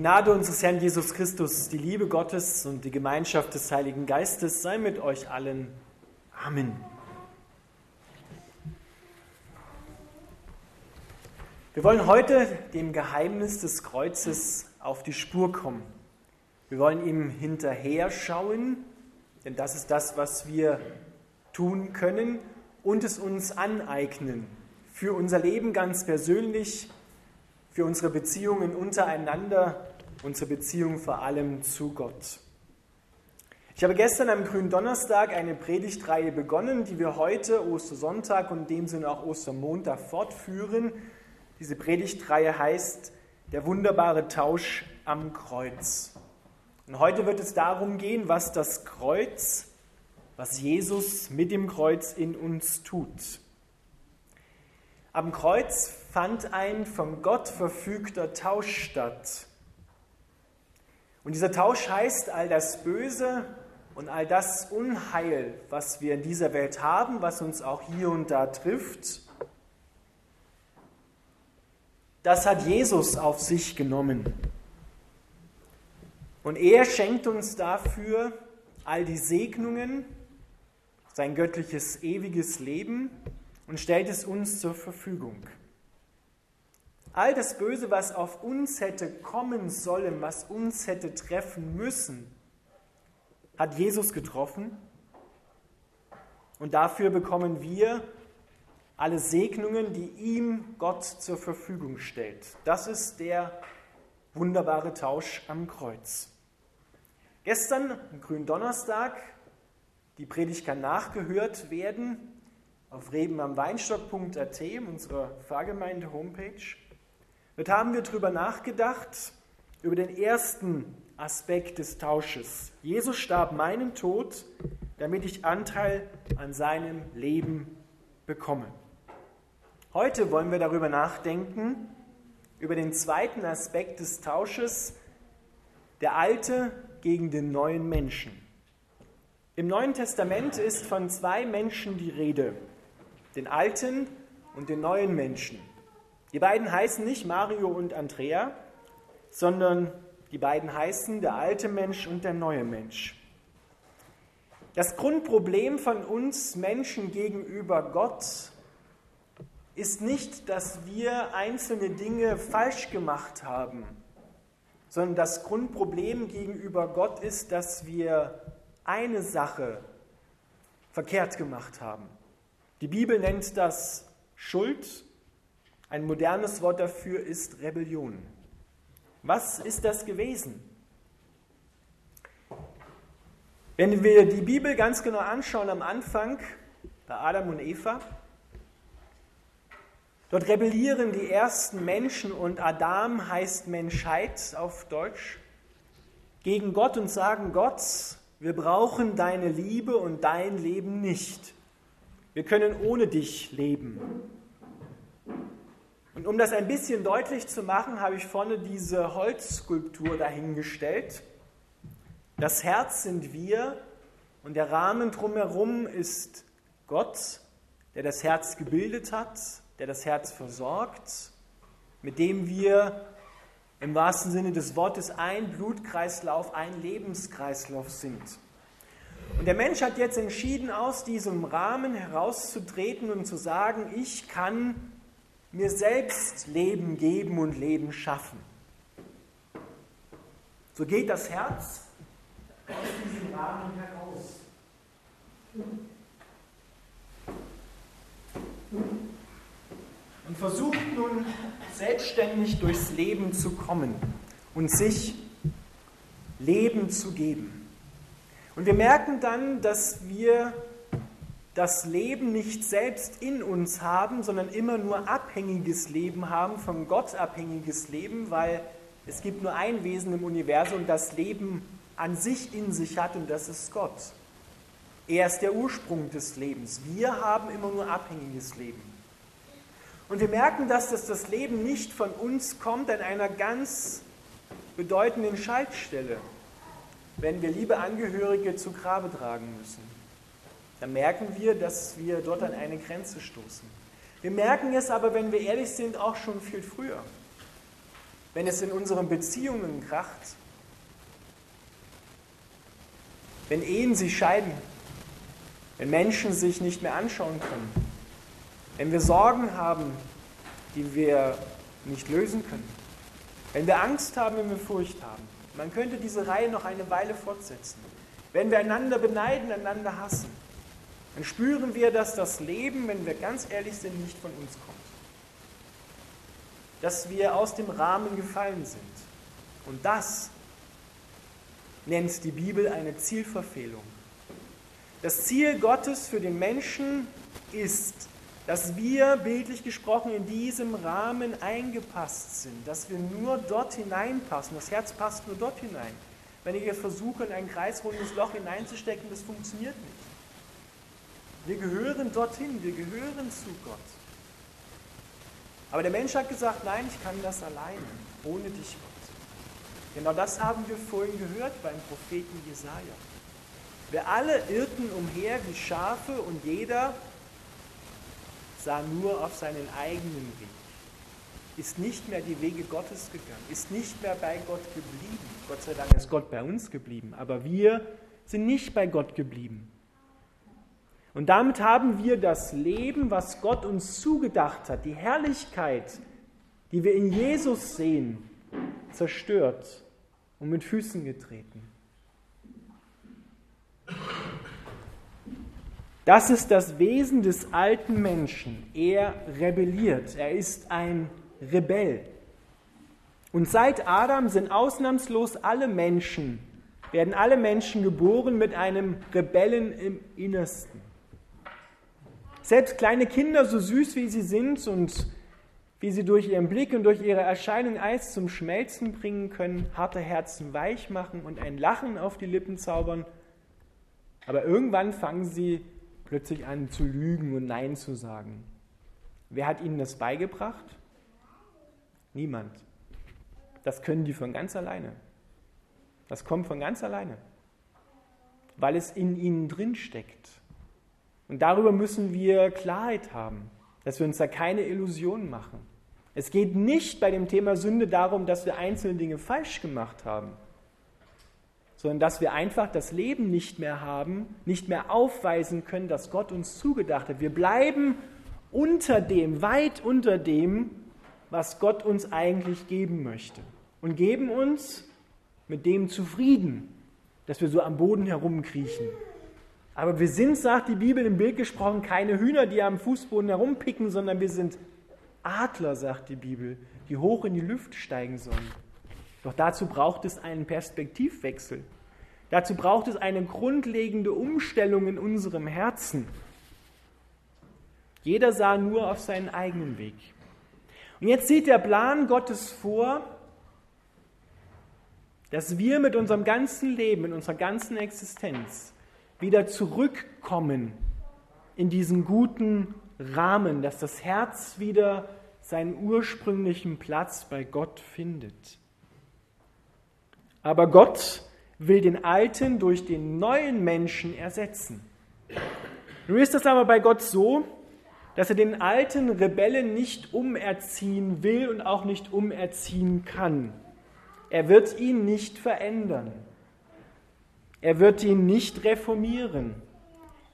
Gnade unseres Herrn Jesus Christus, die Liebe Gottes und die Gemeinschaft des Heiligen Geistes sei mit euch allen. Amen. Wir wollen heute dem Geheimnis des Kreuzes auf die Spur kommen. Wir wollen ihm hinterher schauen, denn das ist das, was wir tun können und es uns aneignen für unser Leben ganz persönlich, für unsere Beziehungen untereinander, unsere Beziehung vor allem zu Gott. Ich habe gestern am grünen Donnerstag eine Predigtreihe begonnen, die wir heute, Ostersonntag und in dem Sinne auch Ostermontag fortführen. Diese Predigtreihe heißt Der wunderbare Tausch am Kreuz. Und heute wird es darum gehen, was das Kreuz, was Jesus mit dem Kreuz in uns tut. Am Kreuz fand ein von Gott verfügter Tausch statt. Und dieser Tausch heißt, all das Böse und all das Unheil, was wir in dieser Welt haben, was uns auch hier und da trifft, das hat Jesus auf sich genommen. Und er schenkt uns dafür all die Segnungen, sein göttliches ewiges Leben und stellt es uns zur Verfügung. All das Böse, was auf uns hätte kommen sollen, was uns hätte treffen müssen, hat Jesus getroffen. Und dafür bekommen wir alle Segnungen, die ihm Gott zur Verfügung stellt. Das ist der wunderbare Tausch am Kreuz. Gestern, am grünen Donnerstag, die Predigt kann nachgehört werden auf rebenamweinstock.at, unserer Pfarrgemeinde-Homepage. Dort haben wir darüber nachgedacht, über den ersten Aspekt des Tausches. Jesus starb meinen Tod, damit ich Anteil an seinem Leben bekomme. Heute wollen wir darüber nachdenken, über den zweiten Aspekt des Tausches, der alte gegen den neuen Menschen. Im Neuen Testament ist von zwei Menschen die Rede den alten und den neuen Menschen. Die beiden heißen nicht Mario und Andrea, sondern die beiden heißen der alte Mensch und der neue Mensch. Das Grundproblem von uns Menschen gegenüber Gott ist nicht, dass wir einzelne Dinge falsch gemacht haben, sondern das Grundproblem gegenüber Gott ist, dass wir eine Sache verkehrt gemacht haben. Die Bibel nennt das Schuld. Ein modernes Wort dafür ist Rebellion. Was ist das gewesen? Wenn wir die Bibel ganz genau anschauen am Anfang, bei Adam und Eva, dort rebellieren die ersten Menschen und Adam heißt Menschheit auf Deutsch, gegen Gott und sagen, Gott, wir brauchen deine Liebe und dein Leben nicht. Wir können ohne dich leben. Und um das ein bisschen deutlich zu machen, habe ich vorne diese Holzskulptur dahingestellt. Das Herz sind wir und der Rahmen drumherum ist Gott, der das Herz gebildet hat, der das Herz versorgt, mit dem wir im wahrsten Sinne des Wortes ein Blutkreislauf, ein Lebenskreislauf sind. Und der Mensch hat jetzt entschieden, aus diesem Rahmen herauszutreten und zu sagen, ich kann mir selbst Leben geben und Leben schaffen. So geht das Herz aus diesem Rahmen heraus. Und versucht nun selbstständig durchs Leben zu kommen und sich Leben zu geben. Und wir merken dann, dass wir das Leben nicht selbst in uns haben, sondern immer nur abhängiges Leben haben, von Gott abhängiges Leben, weil es gibt nur ein Wesen im Universum, das Leben an sich in sich hat und das ist Gott. Er ist der Ursprung des Lebens. Wir haben immer nur abhängiges Leben. Und wir merken, dass das, das Leben nicht von uns kommt an einer ganz bedeutenden Schaltstelle wenn wir liebe Angehörige zu Grabe tragen müssen, dann merken wir, dass wir dort an eine Grenze stoßen. Wir merken es aber, wenn wir ehrlich sind, auch schon viel früher. wenn es in unseren Beziehungen kracht, wenn Ehen sich scheiden, wenn Menschen sich nicht mehr anschauen können, wenn wir Sorgen haben, die wir nicht lösen können, wenn wir Angst haben, wenn wir Furcht haben. Man könnte diese Reihe noch eine Weile fortsetzen. Wenn wir einander beneiden, einander hassen, dann spüren wir, dass das Leben, wenn wir ganz ehrlich sind, nicht von uns kommt. Dass wir aus dem Rahmen gefallen sind. Und das nennt die Bibel eine Zielverfehlung. Das Ziel Gottes für den Menschen ist, dass wir, bildlich gesprochen, in diesem Rahmen eingepasst sind, dass wir nur dort hineinpassen. Das Herz passt nur dort hinein. Wenn ich jetzt versuche, in ein kreisrundes Loch hineinzustecken, das funktioniert nicht. Wir gehören dorthin, wir gehören zu Gott. Aber der Mensch hat gesagt, nein, ich kann das alleine, ohne dich, Gott. Genau das haben wir vorhin gehört beim Propheten Jesaja. Wir alle irrten umher wie Schafe und jeder sah nur auf seinen eigenen Weg, ist nicht mehr die Wege Gottes gegangen, ist nicht mehr bei Gott geblieben. Gott sei Dank ist Gott bei uns geblieben, aber wir sind nicht bei Gott geblieben. Und damit haben wir das Leben, was Gott uns zugedacht hat, die Herrlichkeit, die wir in Jesus sehen, zerstört und mit Füßen getreten. Das ist das Wesen des alten Menschen. Er rebelliert. Er ist ein Rebell. Und seit Adam sind ausnahmslos alle Menschen, werden alle Menschen geboren mit einem Rebellen im Innersten. Selbst kleine Kinder, so süß wie sie sind und wie sie durch ihren Blick und durch ihre Erscheinung Eis zum Schmelzen bringen können, harte Herzen weich machen und ein Lachen auf die Lippen zaubern, aber irgendwann fangen sie plötzlich an zu lügen und Nein zu sagen. Wer hat ihnen das beigebracht? Niemand. Das können die von ganz alleine. Das kommt von ganz alleine, weil es in ihnen drin steckt. Und darüber müssen wir Klarheit haben, dass wir uns da keine Illusionen machen. Es geht nicht bei dem Thema Sünde darum, dass wir einzelne Dinge falsch gemacht haben sondern dass wir einfach das Leben nicht mehr haben, nicht mehr aufweisen können, dass Gott uns zugedacht hat. Wir bleiben unter dem, weit unter dem, was Gott uns eigentlich geben möchte. Und geben uns mit dem zufrieden, dass wir so am Boden herumkriechen. Aber wir sind, sagt die Bibel im Bild gesprochen, keine Hühner, die am Fußboden herumpicken, sondern wir sind Adler, sagt die Bibel, die hoch in die Lüfte steigen sollen. Doch dazu braucht es einen Perspektivwechsel. Dazu braucht es eine grundlegende Umstellung in unserem Herzen. Jeder sah nur auf seinen eigenen Weg. Und jetzt sieht der Plan Gottes vor, dass wir mit unserem ganzen Leben, in unserer ganzen Existenz wieder zurückkommen in diesen guten Rahmen, dass das Herz wieder seinen ursprünglichen Platz bei Gott findet. Aber Gott will den alten durch den neuen Menschen ersetzen. Nun ist es aber bei Gott so, dass er den alten Rebellen nicht umerziehen will und auch nicht umerziehen kann. Er wird ihn nicht verändern. Er wird ihn nicht reformieren.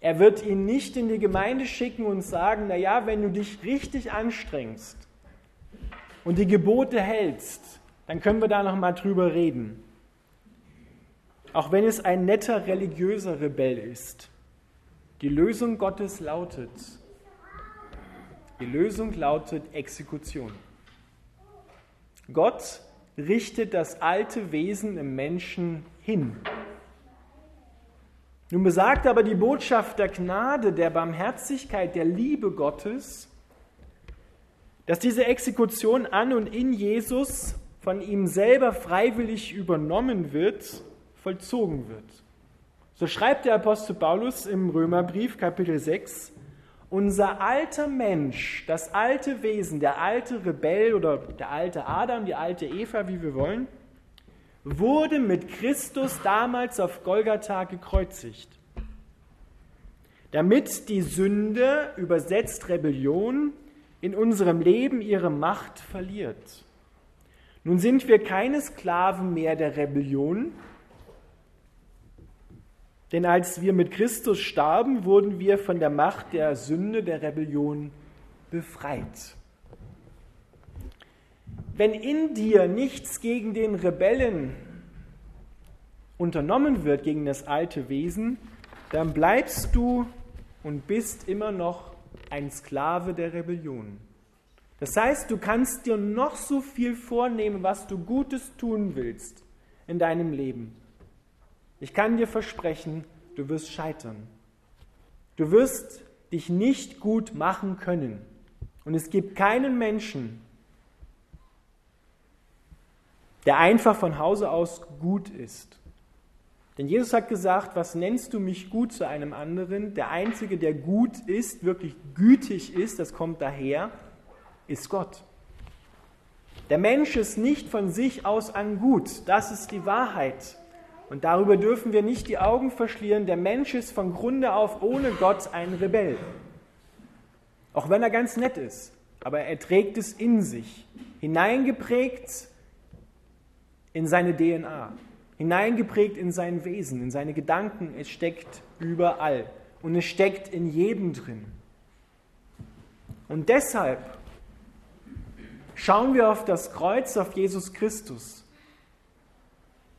Er wird ihn nicht in die Gemeinde schicken und sagen, na ja, wenn du dich richtig anstrengst und die Gebote hältst, dann können wir da noch mal drüber reden auch wenn es ein netter religiöser Rebell ist. Die Lösung Gottes lautet, die Lösung lautet Exekution. Gott richtet das alte Wesen im Menschen hin. Nun besagt aber die Botschaft der Gnade, der Barmherzigkeit, der Liebe Gottes, dass diese Exekution an und in Jesus von ihm selber freiwillig übernommen wird vollzogen wird. So schreibt der Apostel Paulus im Römerbrief Kapitel 6, unser alter Mensch, das alte Wesen, der alte Rebell oder der alte Adam, die alte Eva, wie wir wollen, wurde mit Christus damals auf Golgatha gekreuzigt, damit die Sünde, übersetzt Rebellion, in unserem Leben ihre Macht verliert. Nun sind wir keine Sklaven mehr der Rebellion, denn als wir mit Christus starben, wurden wir von der Macht der Sünde, der Rebellion befreit. Wenn in dir nichts gegen den Rebellen unternommen wird, gegen das alte Wesen, dann bleibst du und bist immer noch ein Sklave der Rebellion. Das heißt, du kannst dir noch so viel vornehmen, was du Gutes tun willst in deinem Leben. Ich kann dir versprechen, du wirst scheitern. Du wirst dich nicht gut machen können. Und es gibt keinen Menschen, der einfach von Hause aus gut ist. Denn Jesus hat gesagt, was nennst du mich gut zu einem anderen? Der Einzige, der gut ist, wirklich gütig ist, das kommt daher, ist Gott. Der Mensch ist nicht von sich aus an gut, das ist die Wahrheit. Und darüber dürfen wir nicht die Augen verschlieren. Der Mensch ist von Grunde auf ohne Gott ein Rebell. Auch wenn er ganz nett ist, aber er trägt es in sich, hineingeprägt in seine DNA hineingeprägt in sein Wesen, in seine Gedanken. Es steckt überall und es steckt in jedem drin. Und deshalb schauen wir auf das Kreuz, auf Jesus Christus.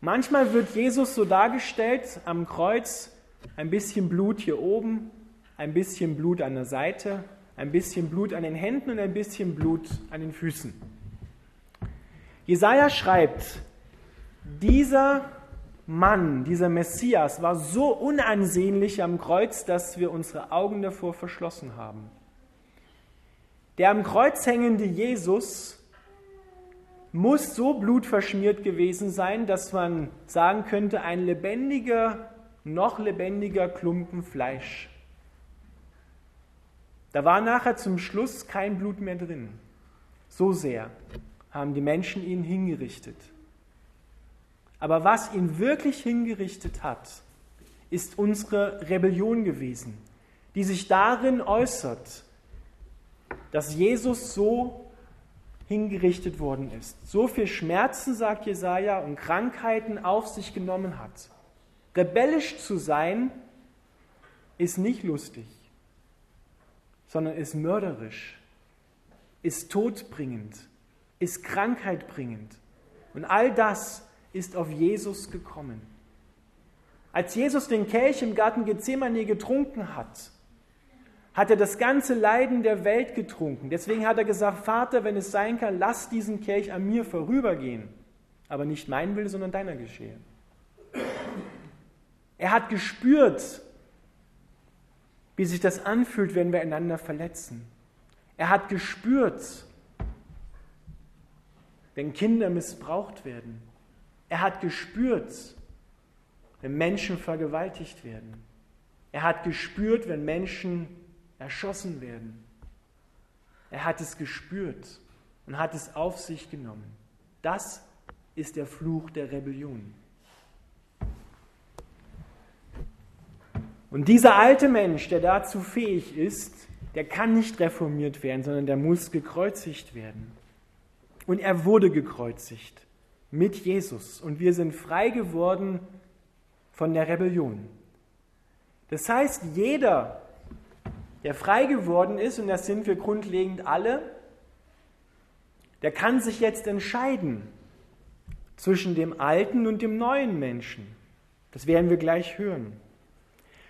Manchmal wird Jesus so dargestellt am Kreuz, ein bisschen Blut hier oben, ein bisschen Blut an der Seite, ein bisschen Blut an den Händen und ein bisschen Blut an den Füßen. Jesaja schreibt, dieser Mann, dieser Messias war so unansehnlich am Kreuz, dass wir unsere Augen davor verschlossen haben. Der am Kreuz hängende Jesus muss so blutverschmiert gewesen sein, dass man sagen könnte, ein lebendiger, noch lebendiger Klumpen Fleisch. Da war nachher zum Schluss kein Blut mehr drin. So sehr haben die Menschen ihn hingerichtet. Aber was ihn wirklich hingerichtet hat, ist unsere Rebellion gewesen, die sich darin äußert, dass Jesus so hingerichtet worden ist, so viel Schmerzen, sagt Jesaja, und Krankheiten auf sich genommen hat. Rebellisch zu sein ist nicht lustig, sondern ist mörderisch, ist todbringend, ist krankheitbringend. Und all das ist auf Jesus gekommen. Als Jesus den Kelch im Garten Gethsemane getrunken hat, hat er das ganze Leiden der Welt getrunken. Deswegen hat er gesagt, Vater, wenn es sein kann, lass diesen Kelch an mir vorübergehen. Aber nicht mein Wille, sondern deiner geschehe. Er hat gespürt, wie sich das anfühlt, wenn wir einander verletzen. Er hat gespürt, wenn Kinder missbraucht werden. Er hat gespürt, wenn Menschen vergewaltigt werden. Er hat gespürt, wenn Menschen erschossen werden. Er hat es gespürt und hat es auf sich genommen. Das ist der Fluch der Rebellion. Und dieser alte Mensch, der dazu fähig ist, der kann nicht reformiert werden, sondern der muss gekreuzigt werden. Und er wurde gekreuzigt mit Jesus und wir sind frei geworden von der Rebellion. Das heißt, jeder, der frei geworden ist, und das sind wir grundlegend alle, der kann sich jetzt entscheiden zwischen dem alten und dem neuen Menschen. Das werden wir gleich hören.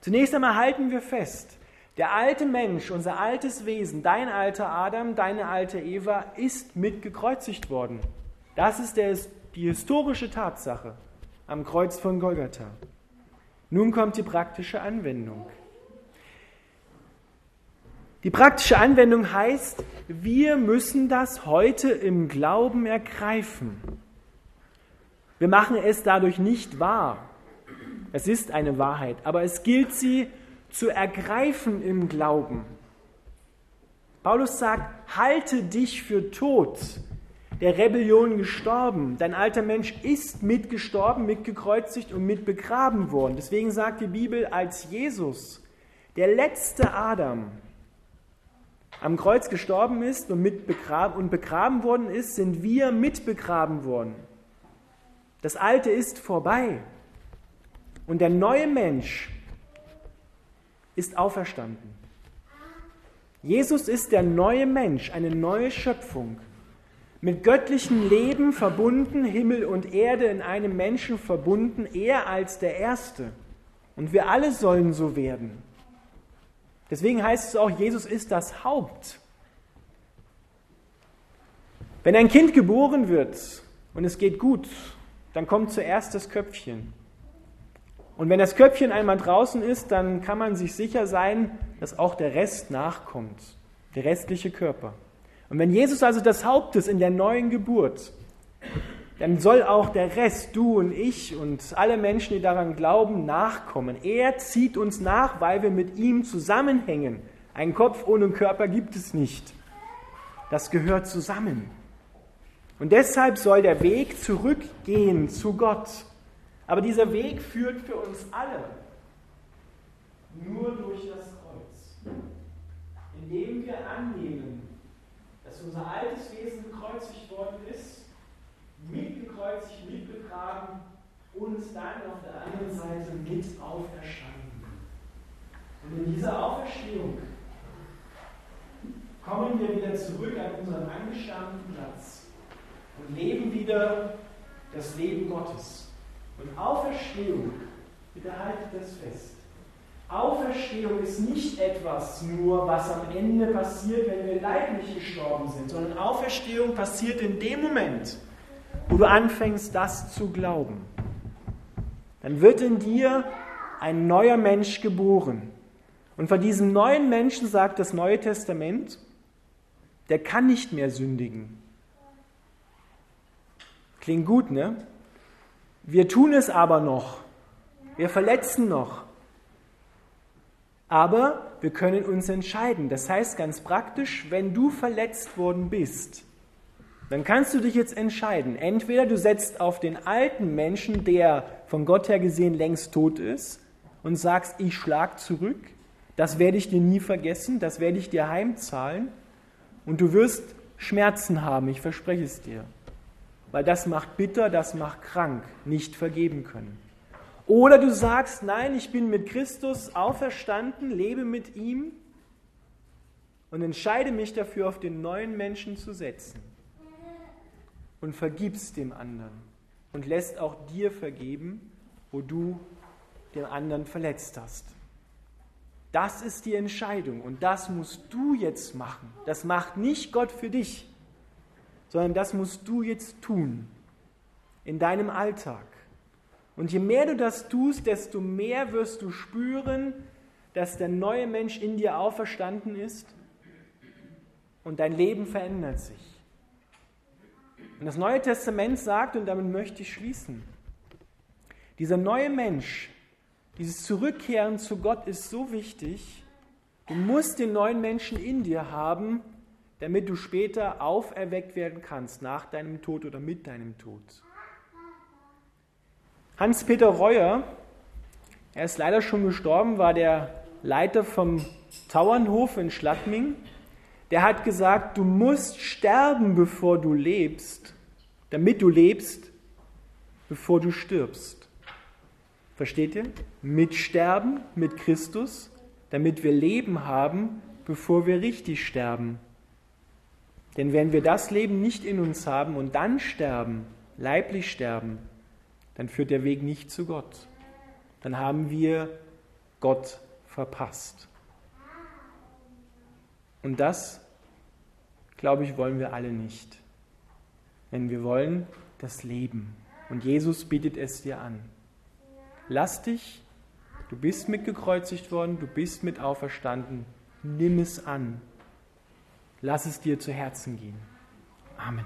Zunächst einmal halten wir fest, der alte Mensch, unser altes Wesen, dein alter Adam, deine alte Eva, ist mitgekreuzigt worden. Das ist der die historische Tatsache am Kreuz von Golgatha. Nun kommt die praktische Anwendung. Die praktische Anwendung heißt, wir müssen das heute im Glauben ergreifen. Wir machen es dadurch nicht wahr. Es ist eine Wahrheit, aber es gilt sie zu ergreifen im Glauben. Paulus sagt, halte dich für tot, der Rebellion gestorben. Dein alter Mensch ist mitgestorben, mitgekreuzigt und mit begraben worden. Deswegen sagt die Bibel, als Jesus, der letzte Adam, am Kreuz gestorben ist und, mit begraben, und begraben worden ist, sind wir mit begraben worden. Das Alte ist vorbei. Und der neue Mensch ist auferstanden. Jesus ist der neue Mensch, eine neue Schöpfung. Mit göttlichem Leben verbunden, Himmel und Erde in einem Menschen verbunden, er als der Erste. Und wir alle sollen so werden. Deswegen heißt es auch, Jesus ist das Haupt. Wenn ein Kind geboren wird und es geht gut, dann kommt zuerst das Köpfchen. Und wenn das Köpfchen einmal draußen ist, dann kann man sich sicher sein, dass auch der Rest nachkommt, der restliche Körper. Und wenn Jesus also das Haupt ist in der neuen Geburt, dann soll auch der Rest, du und ich und alle Menschen, die daran glauben, nachkommen. Er zieht uns nach, weil wir mit ihm zusammenhängen. Ein Kopf ohne Körper gibt es nicht. Das gehört zusammen. Und deshalb soll der Weg zurückgehen zu Gott. Aber dieser Weg führt für uns alle nur durch das Kreuz. Indem wir annehmen, unser altes Wesen gekreuzigt worden ist, mitgekreuzigt, mitbegraben und dann auf der anderen Seite mit auferstanden. Und in dieser Auferstehung kommen wir wieder zurück an unseren angestammten Platz und leben wieder das Leben Gottes. Und Auferstehung, bitte haltet das fest. Auferstehung ist nicht etwas nur, was am Ende passiert, wenn wir leiblich gestorben sind, sondern Auferstehung passiert in dem Moment, wo du anfängst, das zu glauben. Dann wird in dir ein neuer Mensch geboren. Und von diesem neuen Menschen sagt das Neue Testament, der kann nicht mehr sündigen. Klingt gut, ne? Wir tun es aber noch. Wir verletzen noch. Aber wir können uns entscheiden. Das heißt ganz praktisch, wenn du verletzt worden bist, dann kannst du dich jetzt entscheiden. Entweder du setzt auf den alten Menschen, der von Gott her gesehen längst tot ist, und sagst, ich schlag zurück, das werde ich dir nie vergessen, das werde ich dir heimzahlen, und du wirst Schmerzen haben, ich verspreche es dir weil das macht bitter, das macht krank, nicht vergeben können. Oder du sagst, nein, ich bin mit Christus auferstanden, lebe mit ihm und entscheide mich dafür, auf den neuen Menschen zu setzen und vergibst dem anderen und lässt auch dir vergeben, wo du den anderen verletzt hast. Das ist die Entscheidung und das musst du jetzt machen. Das macht nicht Gott für dich sondern das musst du jetzt tun in deinem Alltag. Und je mehr du das tust, desto mehr wirst du spüren, dass der neue Mensch in dir auferstanden ist und dein Leben verändert sich. Und das Neue Testament sagt, und damit möchte ich schließen, dieser neue Mensch, dieses Zurückkehren zu Gott ist so wichtig, du musst den neuen Menschen in dir haben, damit du später auferweckt werden kannst nach deinem Tod oder mit deinem Tod. Hans-Peter Reuer, er ist leider schon gestorben, war der Leiter vom Tauernhof in Schladming. Der hat gesagt, du musst sterben, bevor du lebst, damit du lebst, bevor du stirbst. Versteht ihr? Mit Sterben, mit Christus, damit wir Leben haben, bevor wir richtig sterben. Denn wenn wir das Leben nicht in uns haben und dann sterben, leiblich sterben, dann führt der Weg nicht zu Gott. Dann haben wir Gott verpasst. Und das, glaube ich, wollen wir alle nicht. Denn wir wollen das Leben. Und Jesus bietet es dir an. Lass dich, du bist mitgekreuzigt worden, du bist mit auferstanden, nimm es an Lass es dir zu Herzen gehen. Amen.